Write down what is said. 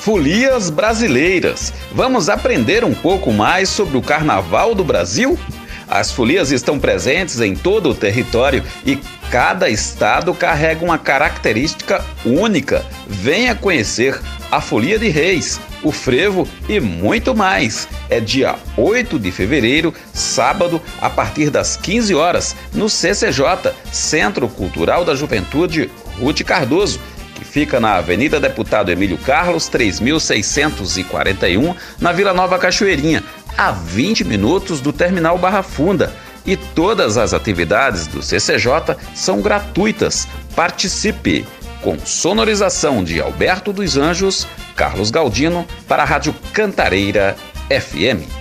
Folias Brasileiras. Vamos aprender um pouco mais sobre o Carnaval do Brasil? As folias estão presentes em todo o território e cada estado carrega uma característica única. Venha conhecer a Folia de Reis, o Frevo e muito mais. É dia 8 de fevereiro, sábado, a partir das 15 horas, no CCJ, Centro Cultural da Juventude Ruth Cardoso fica na Avenida Deputado Emílio Carlos, 3641, na Vila Nova Cachoeirinha, a 20 minutos do Terminal Barra Funda. E todas as atividades do CCJ são gratuitas. Participe! Com sonorização de Alberto dos Anjos, Carlos Galdino, para a Rádio Cantareira FM.